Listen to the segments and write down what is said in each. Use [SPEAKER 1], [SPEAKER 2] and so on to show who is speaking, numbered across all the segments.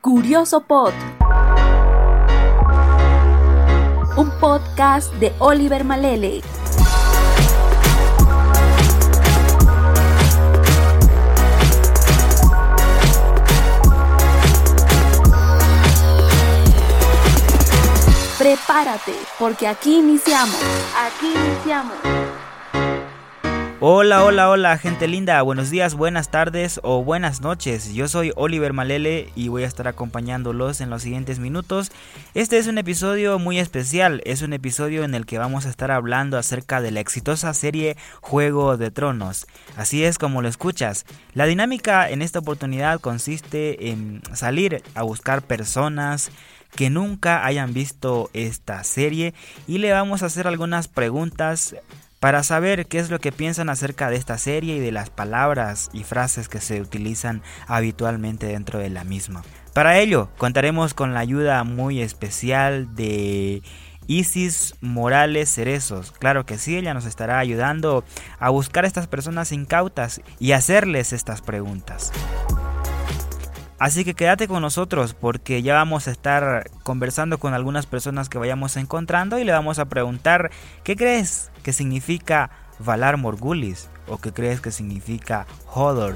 [SPEAKER 1] Curioso Pod. Un podcast de Oliver Malele. Prepárate, porque aquí iniciamos. Aquí iniciamos.
[SPEAKER 2] Hola, hola, hola, gente linda. Buenos días, buenas tardes o buenas noches. Yo soy Oliver Malele y voy a estar acompañándolos en los siguientes minutos. Este es un episodio muy especial. Es un episodio en el que vamos a estar hablando acerca de la exitosa serie Juego de Tronos. Así es como lo escuchas. La dinámica en esta oportunidad consiste en salir a buscar personas que nunca hayan visto esta serie y le vamos a hacer algunas preguntas para saber qué es lo que piensan acerca de esta serie y de las palabras y frases que se utilizan habitualmente dentro de la misma. Para ello, contaremos con la ayuda muy especial de Isis Morales Cerezos. Claro que sí, ella nos estará ayudando a buscar a estas personas incautas y hacerles estas preguntas. Así que quédate con nosotros porque ya vamos a estar conversando con algunas personas que vayamos encontrando y le vamos a preguntar qué crees que significa Valar Morgulis o qué crees que significa Hodor.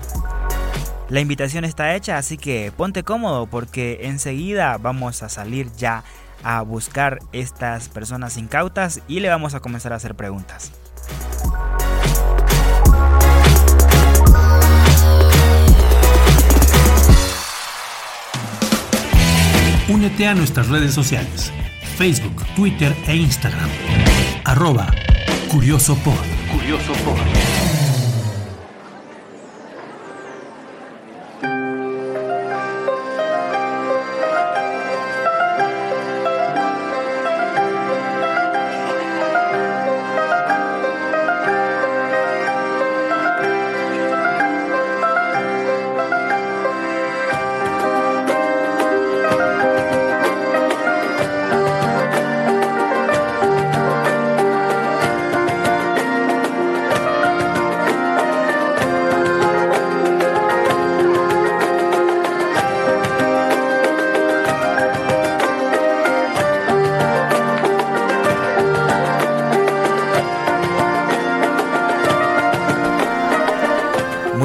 [SPEAKER 2] La invitación está hecha, así que ponte cómodo porque enseguida vamos a salir ya a buscar estas personas incautas y le vamos a comenzar a hacer preguntas.
[SPEAKER 3] Únete a nuestras redes sociales, Facebook, Twitter e Instagram. Arroba Curioso Pod. Curioso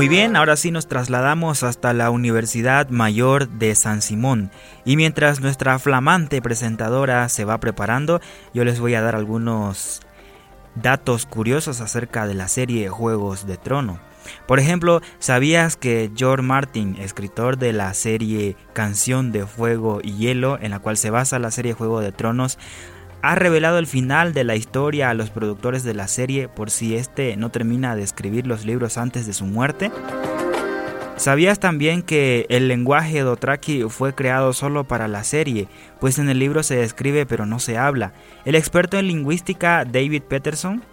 [SPEAKER 2] Muy bien, ahora sí nos trasladamos hasta la Universidad Mayor de San Simón y mientras nuestra flamante presentadora se va preparando, yo les voy a dar algunos datos curiosos acerca de la serie Juegos de Trono. Por ejemplo, ¿sabías que George Martin, escritor de la serie Canción de Fuego y Hielo, en la cual se basa la serie Juego de Tronos, ha revelado el final de la historia a los productores de la serie por si este no termina de escribir los libros antes de su muerte. ¿Sabías también que el lenguaje Dothraki fue creado solo para la serie? Pues en el libro se describe pero no se habla. El experto en lingüística David Peterson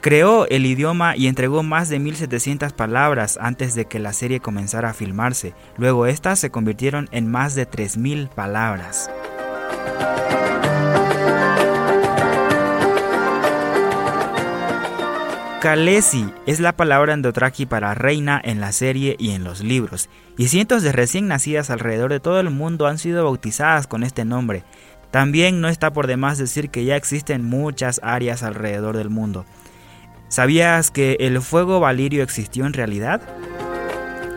[SPEAKER 2] creó el idioma y entregó más de 1700 palabras antes de que la serie comenzara a filmarse. Luego estas se convirtieron en más de 3000 palabras. Khaleesi es la palabra en Dothraki para reina en la serie y en los libros, y cientos de recién nacidas alrededor de todo el mundo han sido bautizadas con este nombre. También no está por demás decir que ya existen muchas áreas alrededor del mundo. ¿Sabías que el fuego valirio existió en realidad?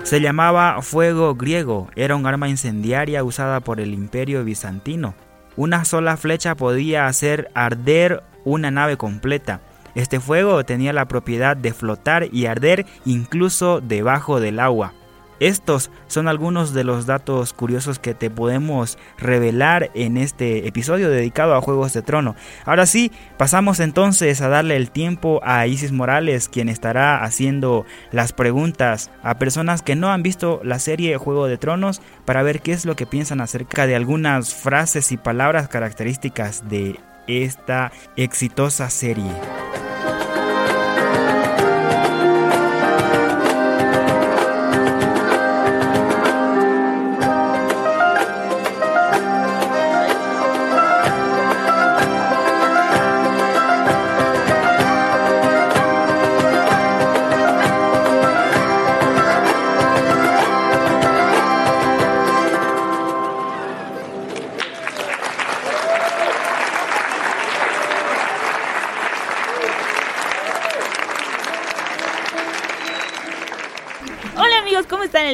[SPEAKER 2] Se llamaba fuego griego, era un arma incendiaria usada por el imperio bizantino. Una sola flecha podía hacer arder una nave completa. Este fuego tenía la propiedad de flotar y arder incluso debajo del agua. Estos son algunos de los datos curiosos que te podemos revelar en este episodio dedicado a Juegos de Trono. Ahora sí, pasamos entonces a darle el tiempo a Isis Morales, quien estará haciendo las preguntas a personas que no han visto la serie Juego de Tronos para ver qué es lo que piensan acerca de algunas frases y palabras características de esta exitosa serie.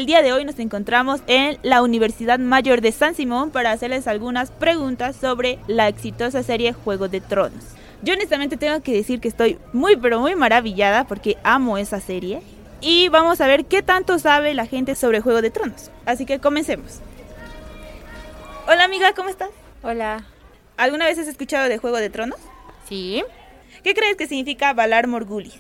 [SPEAKER 1] Día de hoy nos encontramos en la Universidad Mayor de San Simón para hacerles algunas preguntas sobre la exitosa serie Juego de Tronos. Yo honestamente tengo que decir que estoy muy pero muy maravillada porque amo esa serie y vamos a ver qué tanto sabe la gente sobre Juego de Tronos. Así que comencemos. Hola amiga, ¿cómo estás?
[SPEAKER 4] Hola.
[SPEAKER 1] ¿Alguna vez has escuchado de Juego de Tronos?
[SPEAKER 4] Sí.
[SPEAKER 1] ¿Qué crees que significa Valar Morgulis?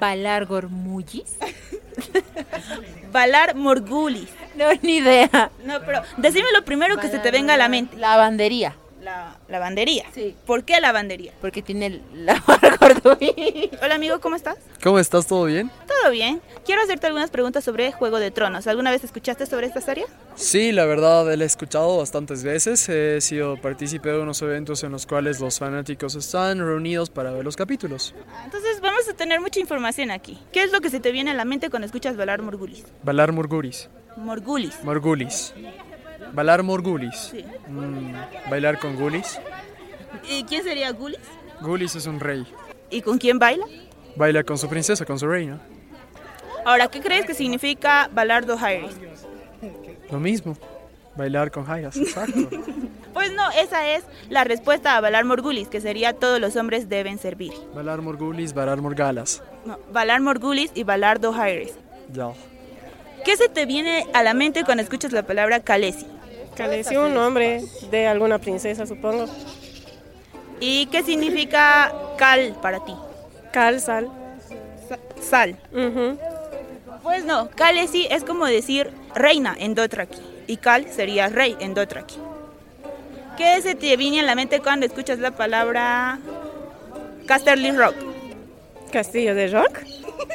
[SPEAKER 4] Valar Gormullis.
[SPEAKER 1] Valar Morgulis.
[SPEAKER 4] No, ni idea.
[SPEAKER 1] No, pero decime lo primero que se te venga a la mente.
[SPEAKER 4] Lavandería.
[SPEAKER 1] La lavandería.
[SPEAKER 4] Sí.
[SPEAKER 1] ¿Por qué lavandería?
[SPEAKER 4] Porque tiene lavar gordurí.
[SPEAKER 1] Hola amigo, ¿cómo estás?
[SPEAKER 5] ¿Cómo estás? ¿Todo bien?
[SPEAKER 1] Todo bien. Quiero hacerte algunas preguntas sobre Juego de Tronos. ¿Alguna vez escuchaste sobre esta serie?
[SPEAKER 5] Sí, la verdad, la he escuchado bastantes veces. He sido partícipe de unos eventos en los cuales los fanáticos están reunidos para ver los capítulos.
[SPEAKER 1] Entonces vamos a tener mucha información aquí. ¿Qué es lo que se te viene a la mente cuando escuchas Valar Morgulis?
[SPEAKER 5] Valar Morgulis.
[SPEAKER 1] Morgulis.
[SPEAKER 5] Morgulis. Valar Morgulis.
[SPEAKER 1] Sí.
[SPEAKER 5] Mm, bailar con Gulis.
[SPEAKER 1] ¿Y quién sería Gulis?
[SPEAKER 5] Gulis es un rey.
[SPEAKER 1] ¿Y con quién baila?
[SPEAKER 5] Baila con su princesa, con su reina.
[SPEAKER 1] Ahora, ¿qué crees que significa Valar Dohaeris?
[SPEAKER 5] Lo mismo. Bailar con Jairas, exacto.
[SPEAKER 1] Pues no, esa es la respuesta a Valar Morgulis, que sería todos los hombres deben servir.
[SPEAKER 5] Valar Morgulis, Valar Morgalas.
[SPEAKER 1] No, Valar Morgulis y Valar Dohaeris.
[SPEAKER 5] Ya.
[SPEAKER 1] ¿Qué se te viene a la mente cuando escuchas la palabra Khaleesi?
[SPEAKER 6] Khaleesi, un nombre de alguna princesa, supongo.
[SPEAKER 1] ¿Y qué significa Cal para ti?
[SPEAKER 6] Cal, sal.
[SPEAKER 1] Sa- Sal. Pues no, Khaleesi es como decir reina en Dothraki y Cal sería rey en Dothraki. ¿Qué se te viene a la mente cuando escuchas la palabra Casterly Rock?
[SPEAKER 6] Castillo de rock.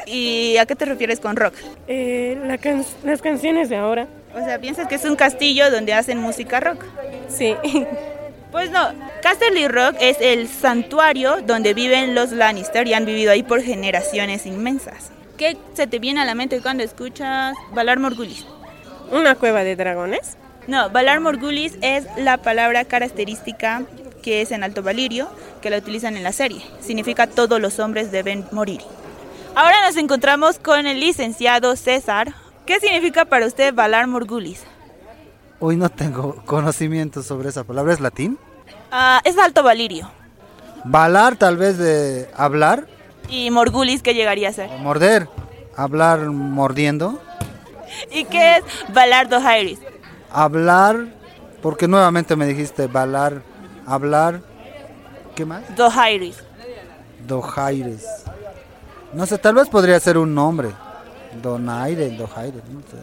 [SPEAKER 1] ¿Y a qué te refieres con rock?
[SPEAKER 6] Eh, la can- las canciones de ahora.
[SPEAKER 1] O sea, piensas que es un castillo donde hacen música rock.
[SPEAKER 6] Sí.
[SPEAKER 1] Pues no, Casterly Rock es el santuario donde viven los Lannister y han vivido ahí por generaciones inmensas. ¿Qué se te viene a la mente cuando escuchas Valar Morgulis?
[SPEAKER 6] Una cueva de dragones.
[SPEAKER 1] No, Valar Morgulis es la palabra característica que es en Alto Valirio, que la utilizan en la serie. Significa todos los hombres deben morir. Ahora nos encontramos con el licenciado César. ¿Qué significa para usted Valar Morgulis?
[SPEAKER 7] Hoy no tengo conocimiento sobre esa palabra. ¿Es latín?
[SPEAKER 1] Ah, es Alto Valirio.
[SPEAKER 7] Balar tal vez de hablar,
[SPEAKER 1] ¿Y Morgulis qué llegaría a ser?
[SPEAKER 7] morder, hablar mordiendo,
[SPEAKER 1] ¿Y qué es Valar Dohaeris?
[SPEAKER 7] hablar, porque nuevamente me dijiste balar, hablar, ¿qué más?
[SPEAKER 1] Dohaeris.
[SPEAKER 7] Dojaires. No sé, tal vez podría ser un nombre. Donaire, Dojaires, no sé.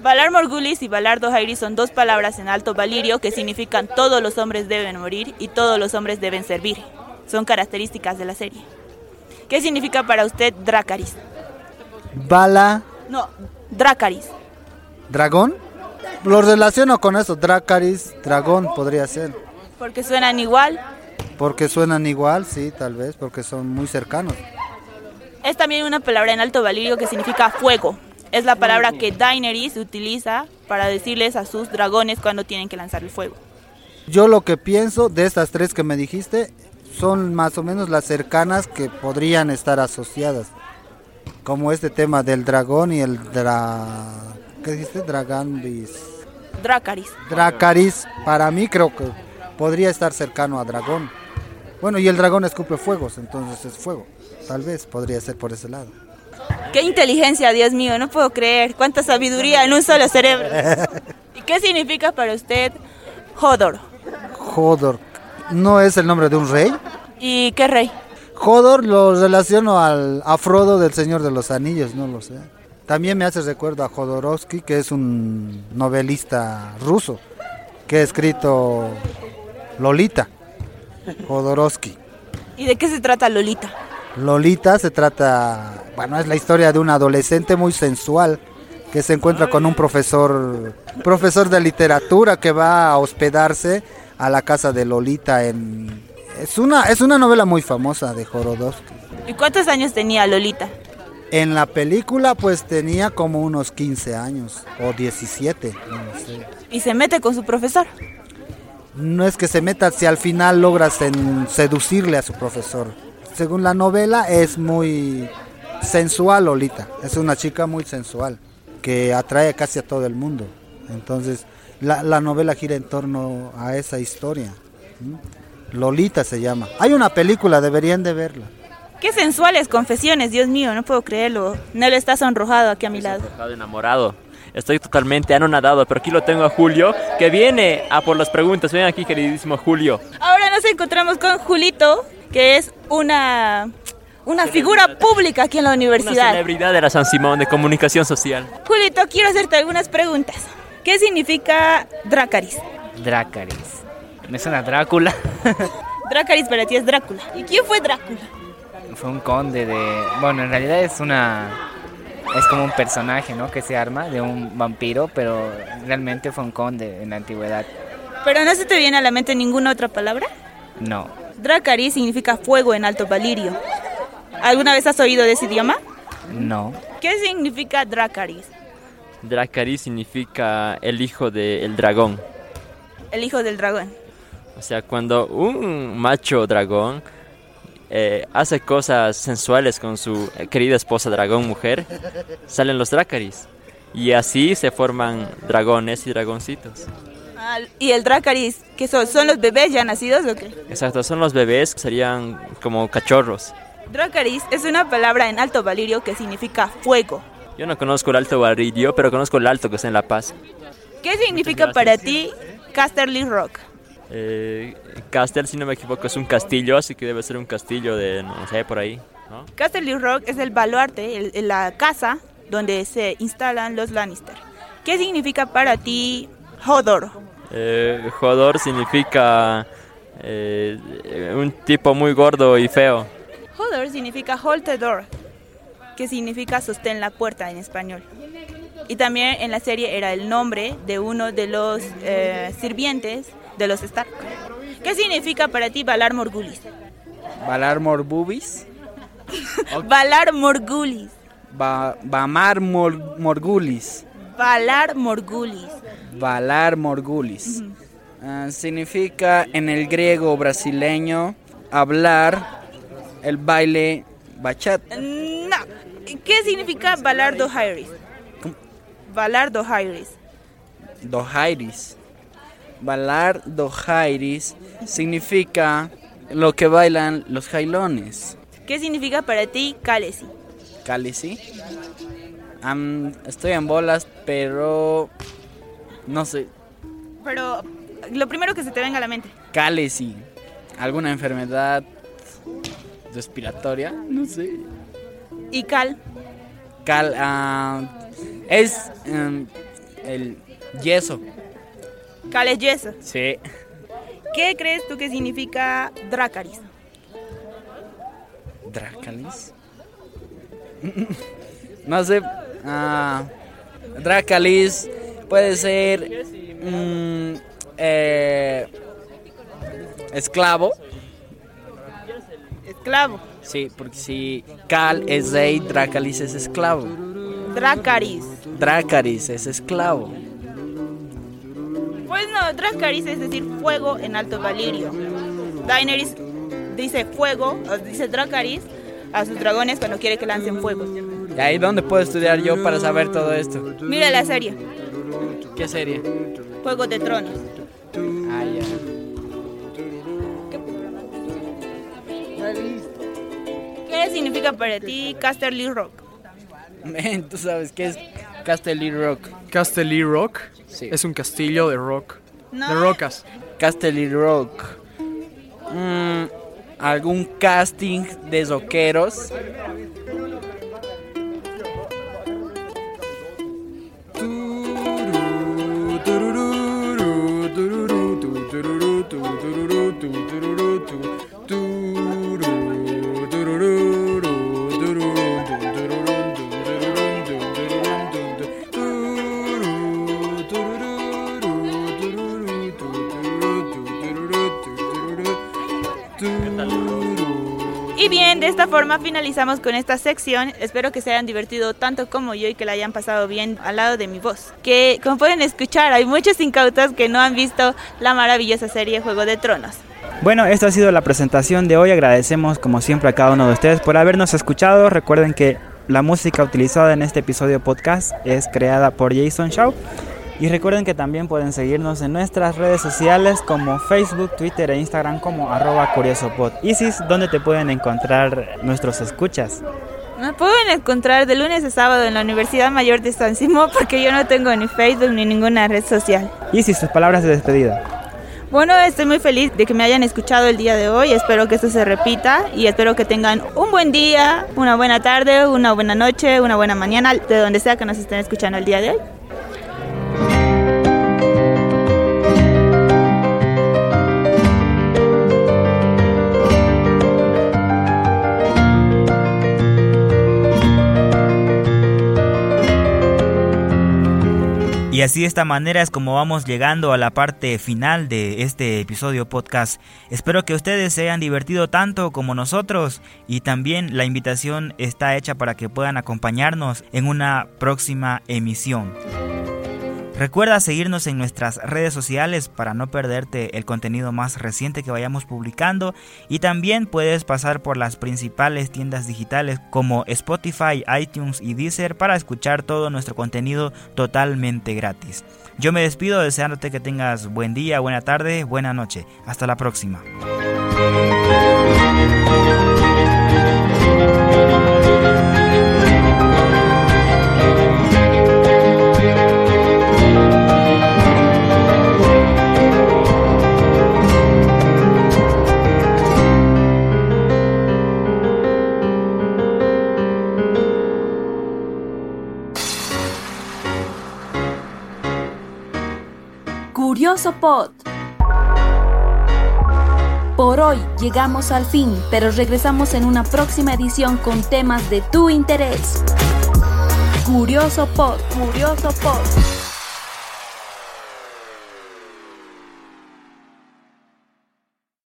[SPEAKER 1] Valar Morgulis y Valar Dohaeris son dos palabras en Alto Valirio que significan todos los hombres deben morir y todos los hombres deben servir. Son características de la serie. ¿Qué significa para usted Dracaris?
[SPEAKER 7] Bala,
[SPEAKER 1] No, Dracaris.
[SPEAKER 7] dragón. Lo relaciono con eso, Dracaris, dragón podría ser.
[SPEAKER 1] Porque suenan igual.
[SPEAKER 7] Porque suenan igual, sí, tal vez, porque son muy cercanos.
[SPEAKER 1] Es también una palabra en Alto Valirio que significa fuego. Es la palabra que Daenerys utiliza para decirles a sus dragones cuando tienen que lanzar el fuego.
[SPEAKER 7] Yo lo que pienso de estas tres que me dijiste son más o menos las cercanas que podrían estar asociadas. Como este tema del dragón y el dra... ¿Qué dijiste? Dragandis.
[SPEAKER 1] Dracaris.
[SPEAKER 7] Dracaris, para mí creo que podría estar cercano a dragón. Bueno, y el dragón escupe fuegos, entonces es fuego. Tal vez podría ser por ese lado.
[SPEAKER 1] ¡Qué inteligencia, Dios mío! No puedo creer. ¡Cuánta sabiduría en un solo cerebro! ¿Y qué significa para usted Hodor?
[SPEAKER 7] Hodor, ¿no es el nombre de un rey?
[SPEAKER 1] ¿Y qué rey?
[SPEAKER 7] Hodor lo relaciono al a Frodo del Señor de los Anillos, no lo sé. También me hace recuerdo a Jodorowsky, que es un novelista ruso, que ha escrito Lolita. Jodorowsky.
[SPEAKER 1] ¿Y de qué se trata Lolita?
[SPEAKER 7] Lolita se trata, bueno, es la historia de un adolescente muy sensual que se encuentra con un profesor, profesor de literatura que va a hospedarse a la casa de Lolita en es una es una novela muy famosa de Jodorowsky.
[SPEAKER 1] ¿Y cuántos años tenía Lolita?
[SPEAKER 7] En la película pues tenía como unos 15 años o 17, no sé.
[SPEAKER 1] Y se mete con su profesor.
[SPEAKER 7] No es que se meta si al final logras en seducirle a su profesor. Según la novela es muy sensual Lolita. Es una chica muy sensual que atrae casi a todo el mundo. Entonces, la, la novela gira en torno a esa historia. Lolita se llama. Hay una película, deberían de verla.
[SPEAKER 1] Qué sensuales confesiones, Dios mío, no puedo creerlo. Nelo está sonrojado aquí a mi lado.
[SPEAKER 8] Enamorado. Estoy totalmente anonadado, pero aquí lo tengo a Julio, que viene a por las preguntas. Ven aquí, queridísimo Julio.
[SPEAKER 1] Ahora nos encontramos con Julito, que es una, una figura pública aquí en la
[SPEAKER 8] Una
[SPEAKER 1] universidad.
[SPEAKER 8] celebridad de la San Simón de comunicación social.
[SPEAKER 1] Julito, quiero hacerte algunas preguntas. ¿Qué significa Dracaris?
[SPEAKER 9] Dracaris. Me suena a Drácula.
[SPEAKER 1] Dracaris para ti es Drácula. ¿Y quién fue Drácula?
[SPEAKER 9] Fue un conde de... Bueno, en realidad es una... Es como un personaje, ¿no? Que se arma de un vampiro, pero realmente fue un conde en la antigüedad.
[SPEAKER 1] Pero no se te viene a la mente ninguna otra palabra.
[SPEAKER 9] No.
[SPEAKER 1] Dracaris significa fuego en alto valirio. ¿Alguna vez has oído de ese idioma?
[SPEAKER 9] No.
[SPEAKER 1] ¿Qué significa Dracaris?
[SPEAKER 8] Dracarys significa el hijo del dragón.
[SPEAKER 1] El hijo del dragón.
[SPEAKER 8] O sea, cuando un macho dragón eh, hace cosas sensuales con su querida esposa dragón mujer, salen los Dracarys. Y así se forman dragones y dragoncitos.
[SPEAKER 1] Ah, ¿Y el Dracaris? ¿Qué son? ¿Son los bebés ya nacidos o qué?
[SPEAKER 8] Exacto, son los bebés, serían como cachorros.
[SPEAKER 1] Dracaris es una palabra en alto valirio que significa fuego.
[SPEAKER 8] Yo no conozco el Alto Barrillo, pero conozco el Alto que está en La Paz.
[SPEAKER 1] ¿Qué significa para ti Casterly Rock?
[SPEAKER 8] Eh, Castel, si no me equivoco, es un castillo, así que debe ser un castillo de, no sé, por ahí. ¿no?
[SPEAKER 1] Casterly Rock es el baluarte, el- el- la casa donde se instalan los Lannister. ¿Qué significa para ti Hodor?
[SPEAKER 8] Eh, Jodor significa eh, un tipo muy gordo y feo.
[SPEAKER 1] Hodor significa hold the door, que significa sostén la puerta en español. Y también en la serie era el nombre de uno de los eh, sirvientes de los Stark. ¿Qué significa para ti Valar Morgulis?
[SPEAKER 10] Valar Morbubis.
[SPEAKER 1] Valar Morgulis.
[SPEAKER 10] Ba- Bamar Mor- Morgulis.
[SPEAKER 1] Valar Morgulis.
[SPEAKER 10] Valar Morgulis. Ah, significa en el griego brasileño hablar el baile bachata.
[SPEAKER 1] No. ¿Qué significa Valar Dohairis? Valar Dohairis.
[SPEAKER 10] Dojairis. Valar Dojairis significa lo que bailan los jailones.
[SPEAKER 1] ¿Qué significa para ti Khaleesi?
[SPEAKER 10] Khaleesi. Am, estoy en bolas, pero no sé.
[SPEAKER 1] Pero lo primero que se te venga a la mente.
[SPEAKER 10] Khaleesi. ¿Alguna enfermedad respiratoria? No sé.
[SPEAKER 1] ¿Y Cal?
[SPEAKER 10] Cal, ah, es em, el yeso.
[SPEAKER 1] Cal es yeso.
[SPEAKER 10] Sí.
[SPEAKER 1] ¿Qué crees tú que significa Dracaris?
[SPEAKER 10] Dracalis. no sé. ah, Dracalis puede ser mm, eh, esclavo.
[SPEAKER 1] Esclavo.
[SPEAKER 10] Sí, porque si Cal es rey, Dracalis es esclavo.
[SPEAKER 1] Dracaris.
[SPEAKER 10] Dracaris es esclavo.
[SPEAKER 1] Pues no, Dracaris es decir fuego en alto valirio. Daenerys dice fuego, dice Dracaris a sus dragones cuando quiere que lancen fuego.
[SPEAKER 10] ¿Y ahí dónde puedo estudiar yo para saber todo esto?
[SPEAKER 1] Mira la serie,
[SPEAKER 10] ¿Qué serie?
[SPEAKER 1] Juego de Tronos.
[SPEAKER 10] Ah, ya.
[SPEAKER 1] ¿Qué significa para ti Casterly Rock?
[SPEAKER 10] Men, tú sabes qué es Casterly Rock.
[SPEAKER 5] Casterly Rock
[SPEAKER 10] Sí.
[SPEAKER 5] es un castillo de rock.
[SPEAKER 1] No.
[SPEAKER 5] De rocas.
[SPEAKER 10] Casterly Rock. Mm, ¿Algún casting de rockeros?
[SPEAKER 1] Esta forma finalizamos con esta sección. Espero que se hayan divertido tanto como yo y que la hayan pasado bien al lado de mi voz. Que como pueden escuchar, hay muchos incautos que no han visto la maravillosa serie Juego de Tronos.
[SPEAKER 2] Bueno, esta ha sido la presentación de hoy. Agradecemos como siempre a cada uno de ustedes por habernos escuchado. Recuerden que La música utilizada en este episodio podcast es creada por Jason Shaw. Y recuerden que también pueden seguirnos en nuestras redes sociales como Facebook, Twitter e Instagram como arroba curiosopod. Isis, ¿dónde te pueden encontrar nuestros escuchas?
[SPEAKER 1] Me pueden encontrar de lunes a sábado en la Universidad Mayor de San Simón porque yo no tengo ni Facebook ni ninguna red social.
[SPEAKER 2] Isis, tus palabras de despedida.
[SPEAKER 1] Bueno, estoy muy feliz de que me hayan escuchado el día de hoy. Espero que esto se repita y espero que tengan un buen día, una buena tarde, una buena noche, una buena mañana, de donde sea que nos estén escuchando el día de hoy.
[SPEAKER 2] Y así de esta manera es como vamos llegando a la parte final de este episodio podcast. Espero que ustedes se hayan divertido tanto como nosotros y también la invitación está hecha para que puedan acompañarnos en una próxima emisión. Recuerda seguirnos en nuestras redes sociales para no perderte el contenido más reciente que vayamos publicando y también puedes pasar por las principales tiendas digitales como Spotify, iTunes y Deezer para escuchar todo nuestro contenido totalmente gratis. Yo me despido deseándote que tengas buen día, buena tarde, buena noche. Hasta la próxima.
[SPEAKER 11] Pod. Por hoy llegamos al fin, pero regresamos en una próxima edición con temas de tu interés. Curioso Pod, Curioso Pod.